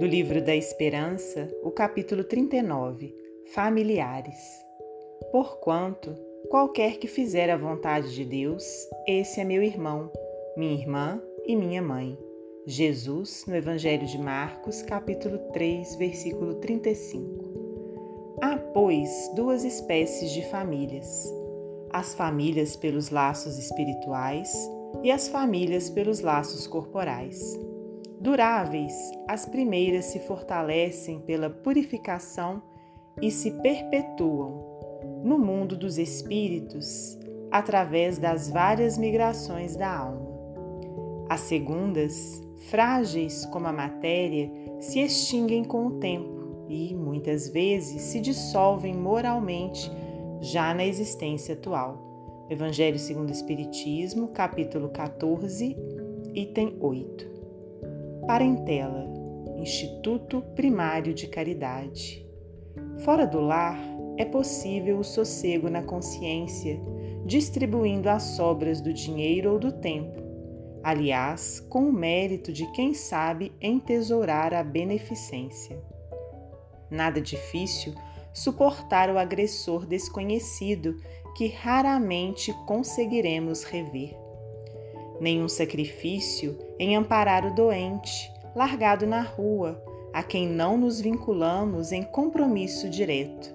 Do livro da Esperança, o capítulo 39 Familiares. Porquanto, qualquer que fizer a vontade de Deus, esse é meu irmão, minha irmã e minha mãe. Jesus, no Evangelho de Marcos, capítulo 3, versículo 35. Há, pois, duas espécies de famílias: as famílias pelos laços espirituais e as famílias pelos laços corporais. Duráveis, as primeiras se fortalecem pela purificação e se perpetuam no mundo dos espíritos através das várias migrações da alma. As segundas, frágeis como a matéria, se extinguem com o tempo e, muitas vezes, se dissolvem moralmente já na existência atual. Evangelho segundo o Espiritismo, capítulo 14, item 8. Parentela, Instituto Primário de Caridade. Fora do lar, é possível o sossego na consciência, distribuindo as sobras do dinheiro ou do tempo, aliás, com o mérito de quem sabe entesourar a beneficência. Nada difícil suportar o agressor desconhecido que raramente conseguiremos rever nenhum sacrifício em amparar o doente, largado na rua, a quem não nos vinculamos em compromisso direto.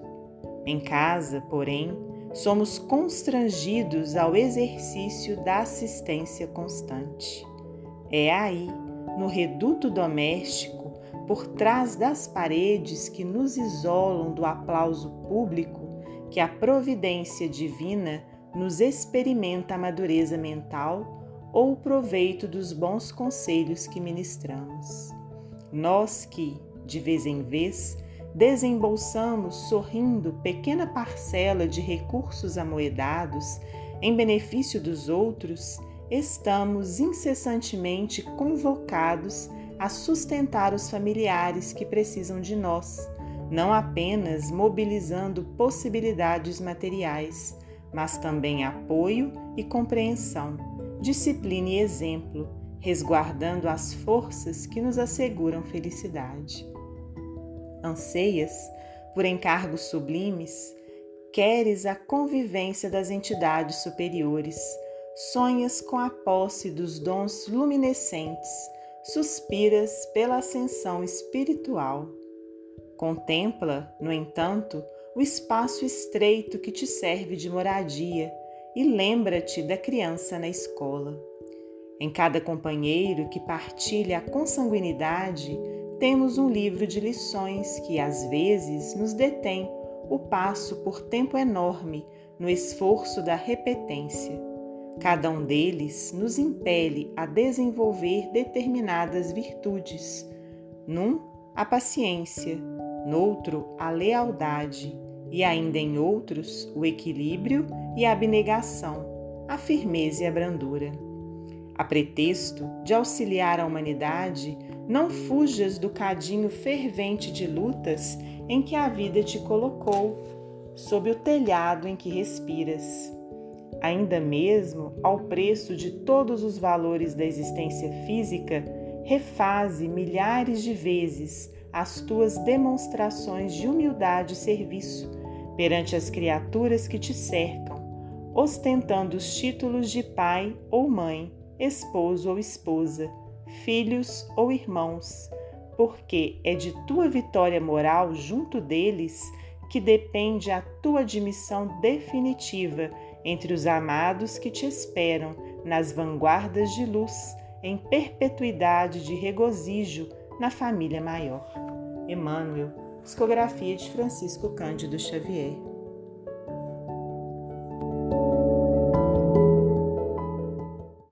Em casa, porém, somos constrangidos ao exercício da assistência constante. É aí, no reduto doméstico, por trás das paredes que nos isolam do aplauso público, que a providência divina nos experimenta a madureza mental ou o proveito dos bons conselhos que ministramos. Nós que, de vez em vez, desembolsamos sorrindo pequena parcela de recursos amoedados em benefício dos outros, estamos incessantemente convocados a sustentar os familiares que precisam de nós, não apenas mobilizando possibilidades materiais, mas também apoio e compreensão disciplina e exemplo, resguardando as forças que nos asseguram felicidade. Anseias por encargos sublimes, queres a convivência das entidades superiores, sonhas com a posse dos dons luminescentes, suspiras pela ascensão espiritual. Contempla, no entanto, o espaço estreito que te serve de moradia e lembra-te da criança na escola. Em cada companheiro que partilha a consanguinidade, temos um livro de lições que às vezes nos detém o passo por tempo enorme no esforço da repetência. Cada um deles nos impele a desenvolver determinadas virtudes. Num, a paciência, noutro, a lealdade, e ainda em outros o equilíbrio e a abnegação, a firmeza e a brandura. A pretexto de auxiliar a humanidade, não fujas do cadinho fervente de lutas em que a vida te colocou, sob o telhado em que respiras. Ainda mesmo ao preço de todos os valores da existência física, refaze milhares de vezes as tuas demonstrações de humildade e serviço perante as criaturas que te cercam, ostentando os títulos de pai ou mãe, esposo ou esposa, filhos ou irmãos, porque é de tua vitória moral junto deles que depende a tua admissão definitiva entre os amados que te esperam nas vanguardas de luz, em perpetuidade de regozijo na família maior. Emmanuel, psicografia de Francisco Cândido Xavier.